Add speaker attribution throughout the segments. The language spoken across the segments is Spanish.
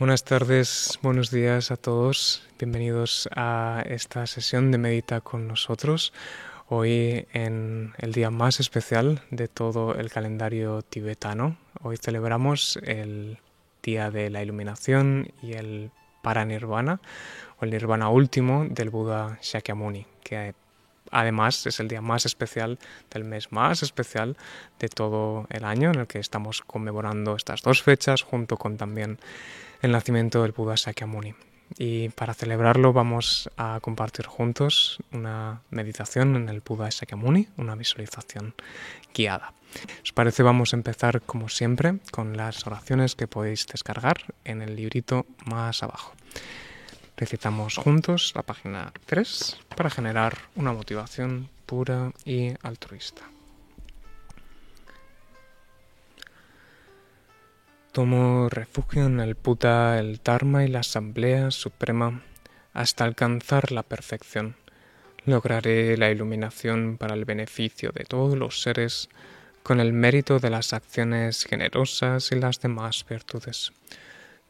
Speaker 1: Buenas tardes, buenos días a todos. Bienvenidos a esta sesión de Medita con nosotros. Hoy en el día más especial de todo el calendario tibetano. Hoy celebramos el día de la iluminación y el paranirvana o el nirvana último del Buda Shakyamuni, que además es el día más especial del mes más especial de todo el año en el que estamos conmemorando estas dos fechas junto con también el nacimiento del Buda Sakyamuni. Y para celebrarlo vamos a compartir juntos una meditación en el Buda Sakyamuni, una visualización guiada. ¿Os parece? Vamos a empezar como siempre con las oraciones que podéis descargar en el librito más abajo. Recitamos juntos la página 3 para generar una motivación pura y altruista. Tomo refugio en el Buda, el Dharma y la Asamblea Suprema hasta alcanzar la perfección. Lograré la iluminación para el beneficio de todos los seres con el mérito de las acciones generosas y las demás virtudes.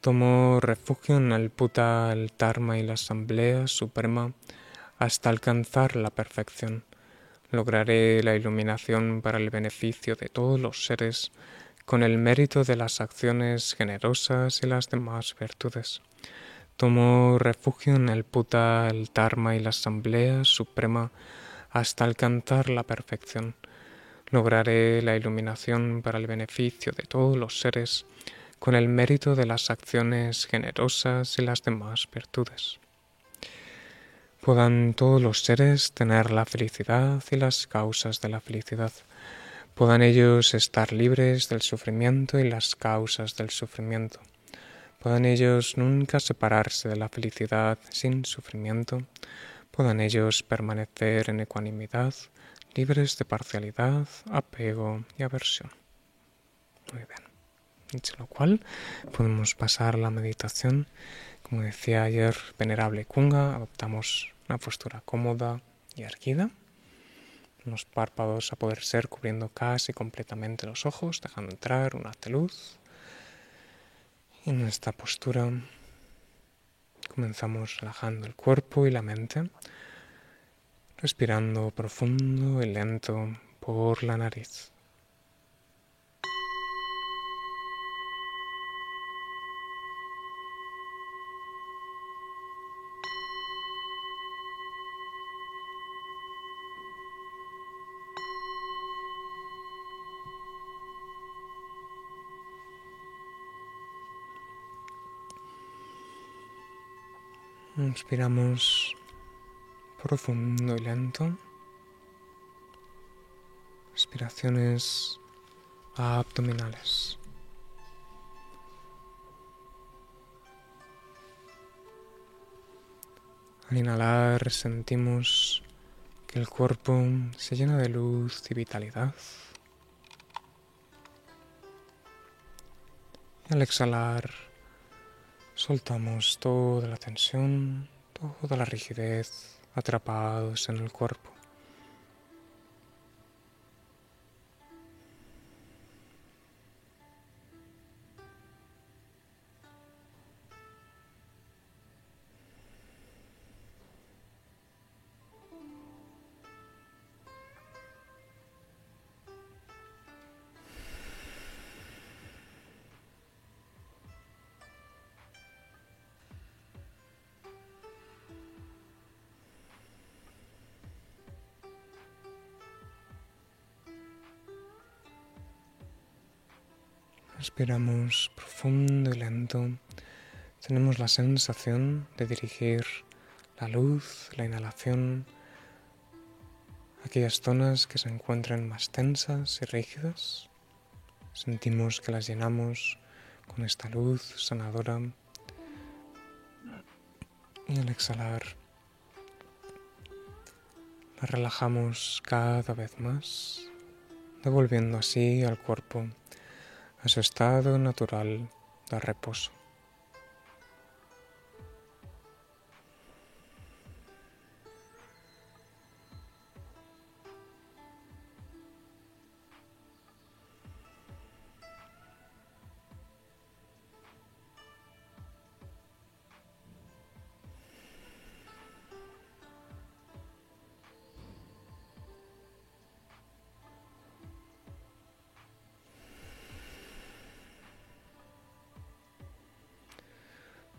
Speaker 1: Tomo refugio en el Buda, el Dharma y la Asamblea Suprema hasta alcanzar la perfección. Lograré la iluminación para el beneficio de todos los seres con el mérito de las acciones generosas y las demás virtudes. Tomo refugio en el Buda, el Dharma y la Asamblea Suprema hasta alcanzar la perfección. Lograré la iluminación para el beneficio de todos los seres con el mérito de las acciones generosas y las demás virtudes. Puedan todos los seres tener la felicidad y las causas de la felicidad puedan ellos estar libres del sufrimiento y las causas del sufrimiento. Puedan ellos nunca separarse de la felicidad sin sufrimiento. Puedan ellos permanecer en ecuanimidad, libres de parcialidad, apego y aversión. Muy bien. Dicho lo cual, podemos pasar a la meditación. Como decía ayer, venerable Kunga, adoptamos una postura cómoda y erguida los párpados a poder ser cubriendo casi completamente los ojos, dejando entrar un haz de luz. Y en esta postura comenzamos relajando el cuerpo y la mente, respirando profundo y lento por la nariz. Inspiramos profundo y lento. Respiraciones abdominales. Al inhalar sentimos que el cuerpo se llena de luz y vitalidad. Y al exhalar Soltamos toda la tensión, toda la rigidez atrapados en el cuerpo. Respiramos profundo y lento. Tenemos la sensación de dirigir la luz, la inhalación, aquellas zonas que se encuentran más tensas y rígidas. Sentimos que las llenamos con esta luz sanadora. Y al exhalar, la relajamos cada vez más, devolviendo así al cuerpo a su estado natural de reposo.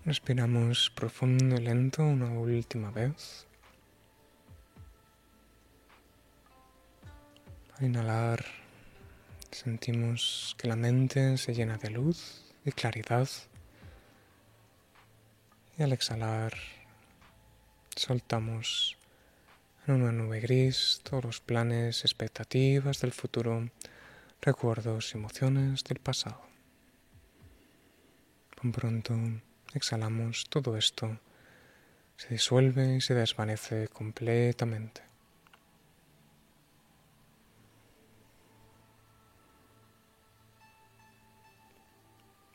Speaker 1: Respiramos profundo y lento una última vez. Al inhalar sentimos que la mente se llena de luz y claridad. Y al exhalar soltamos en una nube gris todos los planes, expectativas del futuro, recuerdos emociones del pasado. Con pronto exhalamos todo esto, se disuelve y se desvanece completamente.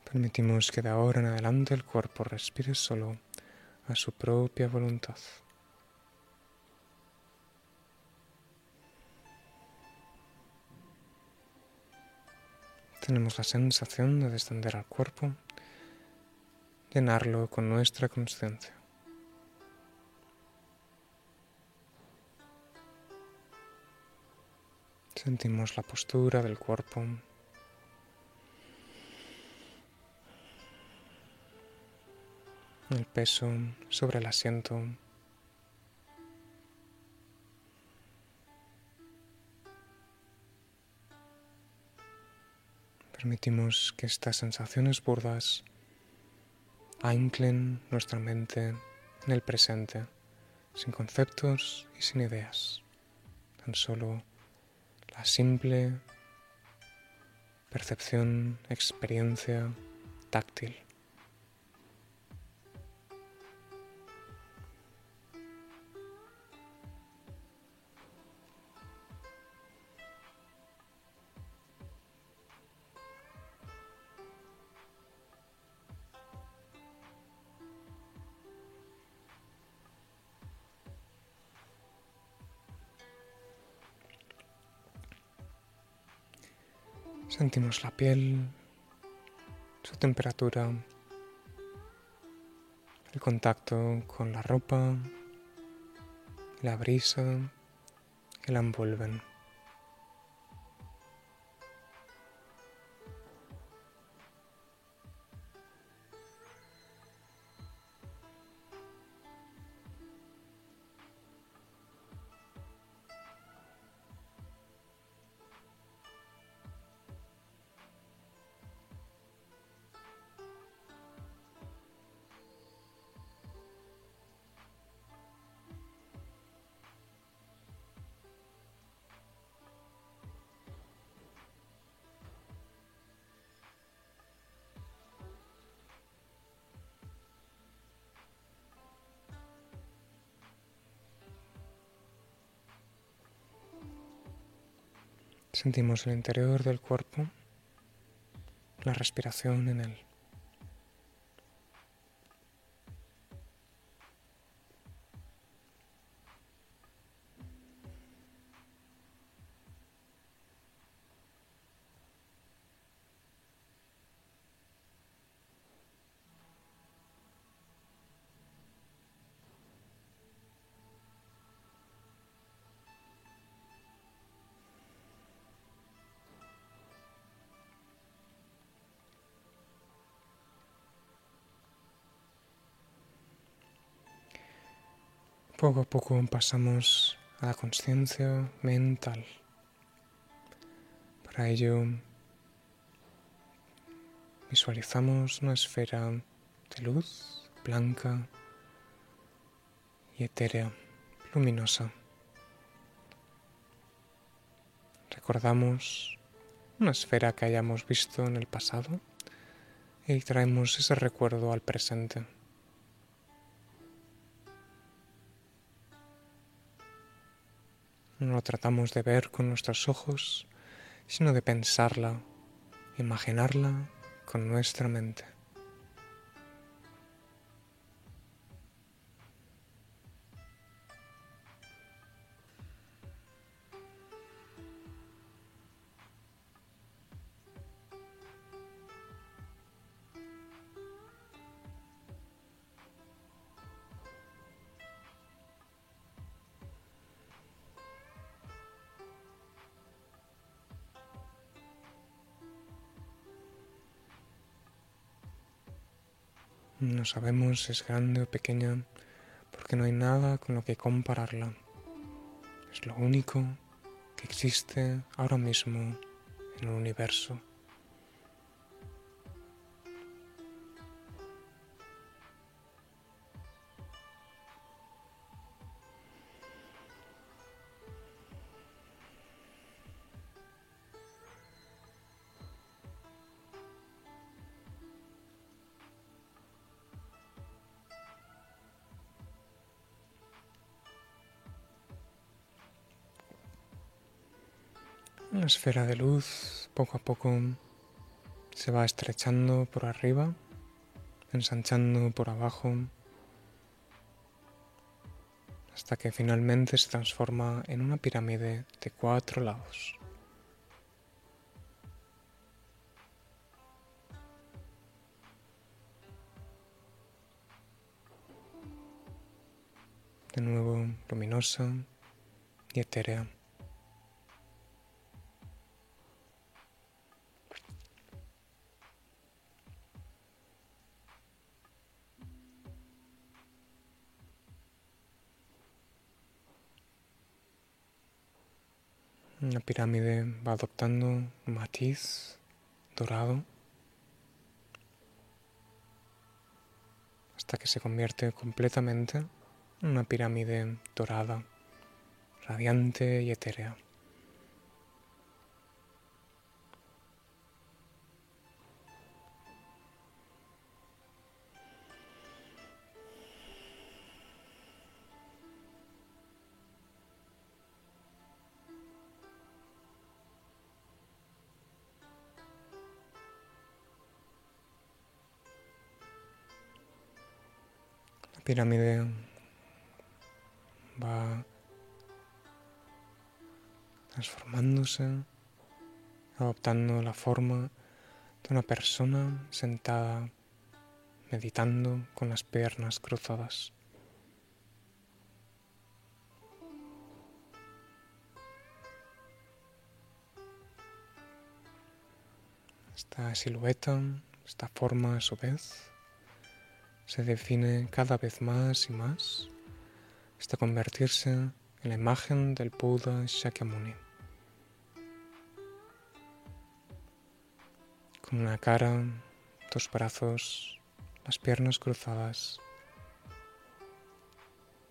Speaker 1: Permitimos que de ahora en adelante el cuerpo respire solo a su propia voluntad. Tenemos la sensación de descender al cuerpo llenarlo con nuestra conciencia. Sentimos la postura del cuerpo. El peso sobre el asiento. Permitimos que estas sensaciones burdas anclen nuestra mente en el presente, sin conceptos y sin ideas, tan solo la simple percepción, experiencia táctil. La piel, su temperatura, el contacto con la ropa, la brisa que la envuelven. Sentimos el interior del cuerpo, la respiración en él. Poco a poco pasamos a la conciencia mental. Para ello visualizamos una esfera de luz blanca y etérea, luminosa. Recordamos una esfera que hayamos visto en el pasado y traemos ese recuerdo al presente. No lo tratamos de ver con nuestros ojos, sino de pensarla, imaginarla con nuestra mente. No sabemos si es grande o pequeña porque no hay nada con lo que compararla. Es lo único que existe ahora mismo en el universo. La esfera de luz poco a poco se va estrechando por arriba, ensanchando por abajo, hasta que finalmente se transforma en una pirámide de cuatro lados. De nuevo luminosa y etérea. Pirámide va adoptando matiz dorado hasta que se convierte completamente en una pirámide dorada, radiante y etérea. Pirámide va transformándose, adoptando la forma de una persona sentada meditando con las piernas cruzadas. Esta silueta, esta forma a su vez, se define cada vez más y más hasta convertirse en la imagen del Buda Shakyamuni. Con una cara, dos brazos, las piernas cruzadas,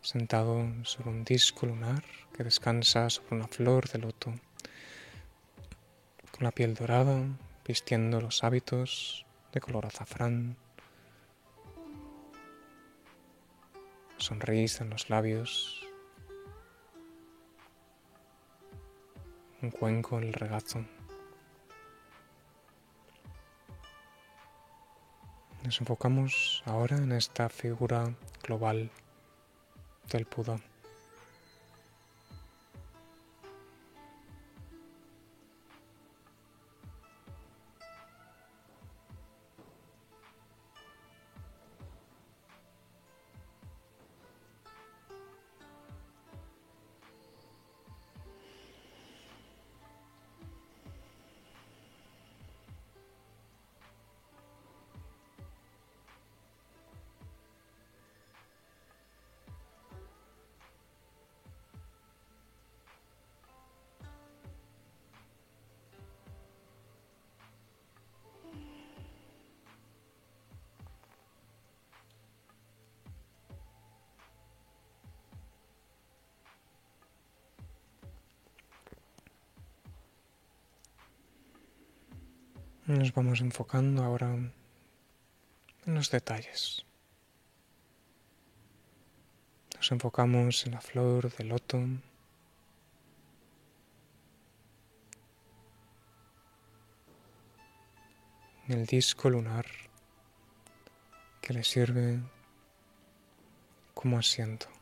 Speaker 1: sentado sobre un disco lunar que descansa sobre una flor de loto, con la piel dorada, vistiendo los hábitos de color azafrán sonrisa en los labios, un cuenco en el regazo. Nos enfocamos ahora en esta figura global del Buda. Nos vamos enfocando ahora en los detalles. Nos enfocamos en la flor del loto. En el disco lunar que le sirve como asiento.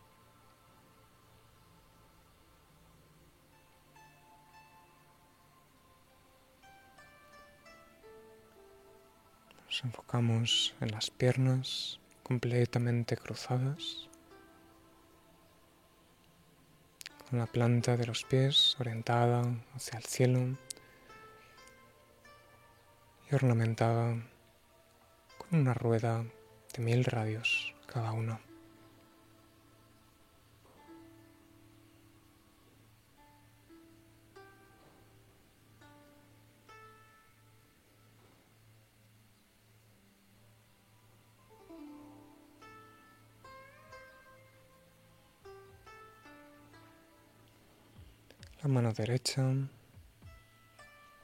Speaker 1: Enfocamos en las piernas completamente cruzadas, con la planta de los pies orientada hacia el cielo y ornamentada con una rueda de mil radios cada uno. La mano derecha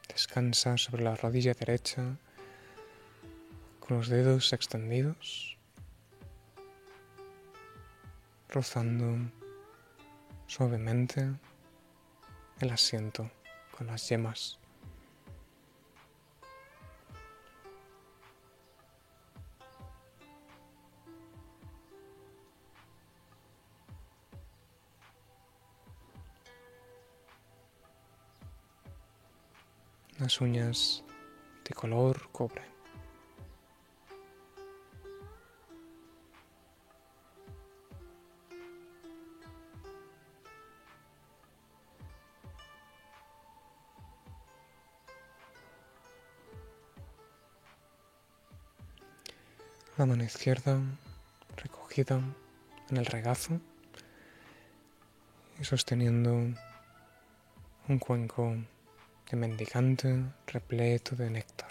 Speaker 1: descansa sobre la rodilla derecha con los dedos extendidos, rozando suavemente el asiento con las yemas. Las uñas de color cobre. La mano izquierda recogida en el regazo y sosteniendo un cuenco de mendicante repleto de néctar.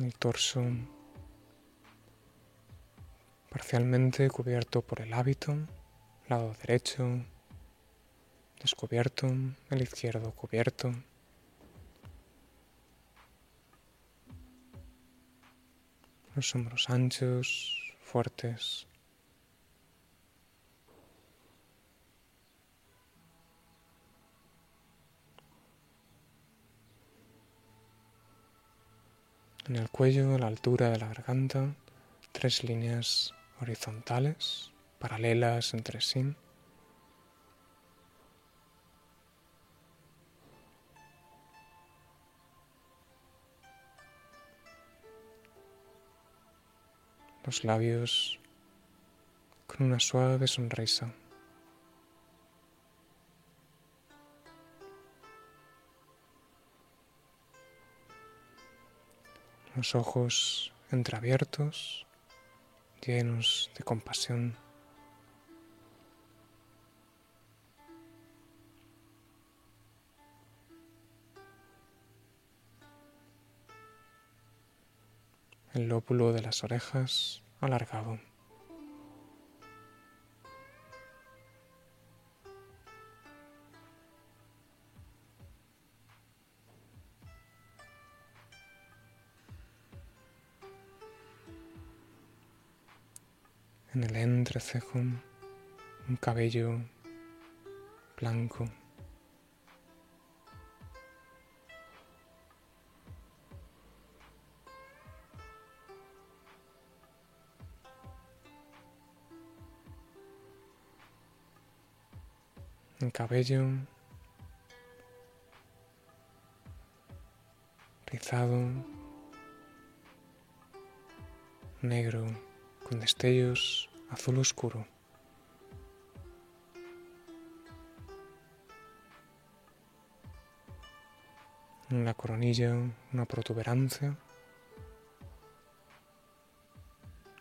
Speaker 1: el torso parcialmente cubierto por el hábito, lado derecho descubierto, el izquierdo cubierto. Los hombros anchos, fuertes. En el cuello, a la altura de la garganta, tres líneas horizontales, paralelas entre sí. Los labios con una suave sonrisa. Los ojos entreabiertos llenos de compasión. El lóbulo de las orejas alargado. Un cabello blanco. Un cabello rizado, negro con destellos azul oscuro. La coronilla una protuberancia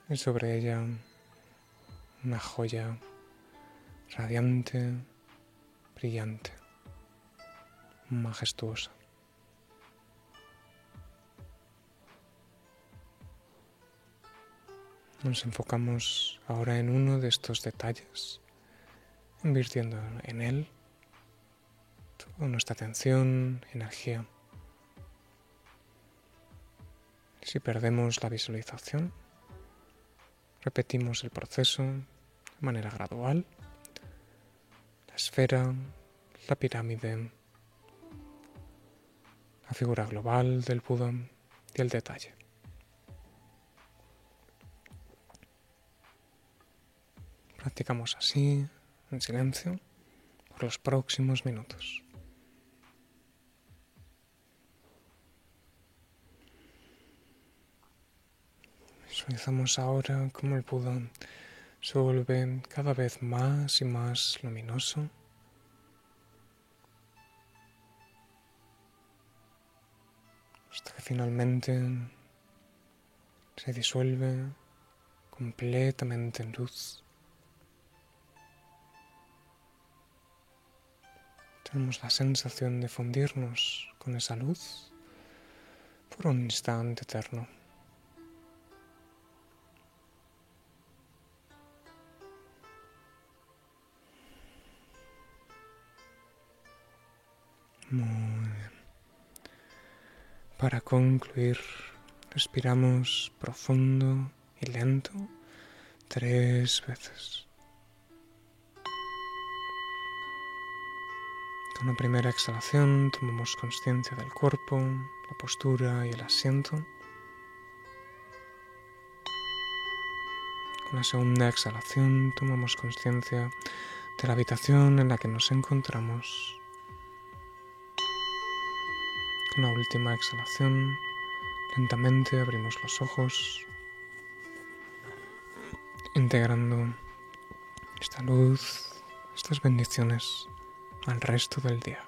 Speaker 1: y sobre ella una joya radiante, brillante, majestuosa. Nos enfocamos ahora en uno de estos detalles, invirtiendo en él toda nuestra atención, energía. Si perdemos la visualización, repetimos el proceso de manera gradual. La esfera, la pirámide, la figura global del Buda y el detalle. Practicamos así, en silencio, por los próximos minutos. Visualizamos ahora cómo el Buda se vuelve cada vez más y más luminoso. Hasta que finalmente se disuelve completamente en luz. Tenemos la sensación de fundirnos con esa luz por un instante eterno. Muy bien. Para concluir, respiramos profundo y lento tres veces. Con la primera exhalación tomamos conciencia del cuerpo, la postura y el asiento. Con la segunda exhalación tomamos conciencia de la habitación en la que nos encontramos con la última exhalación, lentamente abrimos los ojos, integrando esta luz, estas bendiciones al resto del día.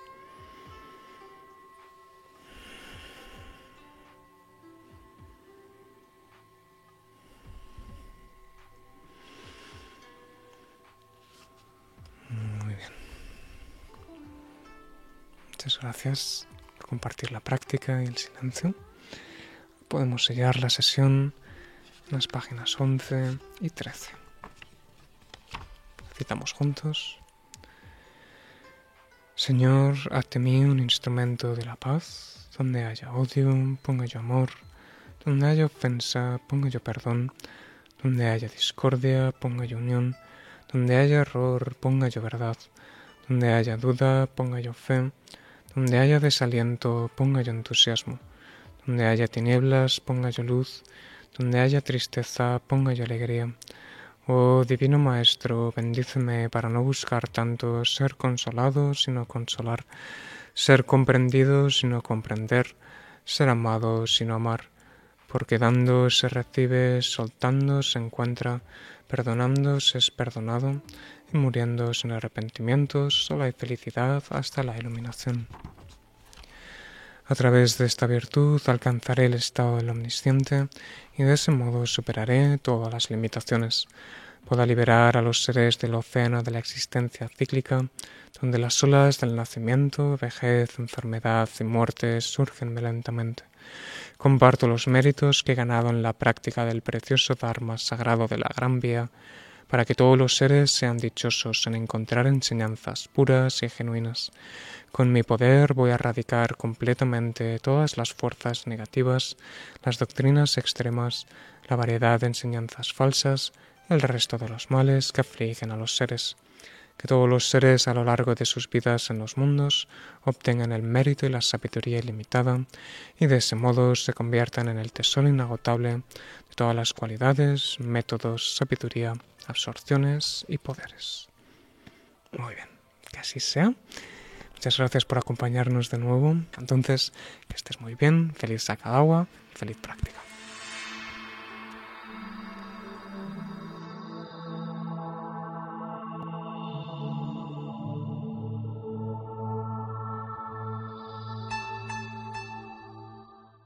Speaker 1: Muy bien. Muchas gracias compartir la práctica y el silencio. Podemos sellar la sesión en las páginas 11 y 13. Citamos juntos. Señor, hazte mí un instrumento de la paz. Donde haya odio, ponga yo amor. Donde haya ofensa, ponga yo perdón. Donde haya discordia, ponga yo unión. Donde haya error, ponga yo verdad. Donde haya duda, ponga yo fe. Donde haya desaliento, ponga yo entusiasmo. Donde haya tinieblas, ponga yo luz. Donde haya tristeza, ponga yo alegría. Oh Divino Maestro, bendíceme para no buscar tanto ser consolado, sino consolar, ser comprendido, sino comprender, ser amado, sino amar, porque dando se recibe, soltando se encuentra, perdonando se es perdonado, y muriendo sin arrepentimiento solo hay felicidad hasta la iluminación. A través de esta virtud alcanzaré el estado del omnisciente y de ese modo superaré todas las limitaciones. Puedo liberar a los seres del océano de la existencia cíclica, donde las olas del nacimiento, vejez, enfermedad y muerte surgen lentamente. Comparto los méritos que he ganado en la práctica del precioso Dharma sagrado de la Gran Vía, para que todos los seres sean dichosos en encontrar enseñanzas puras y genuinas. Con mi poder voy a erradicar completamente todas las fuerzas negativas, las doctrinas extremas, la variedad de enseñanzas falsas, el resto de los males que afligen a los seres. Que todos los seres a lo largo de sus vidas en los mundos obtengan el mérito y la sabiduría ilimitada y de ese modo se conviertan en el tesoro inagotable de todas las cualidades, métodos, sabiduría, absorciones y poderes. Muy bien, que así sea. Muchas gracias por acompañarnos de nuevo. Entonces, que estés muy bien, feliz agua, feliz práctica.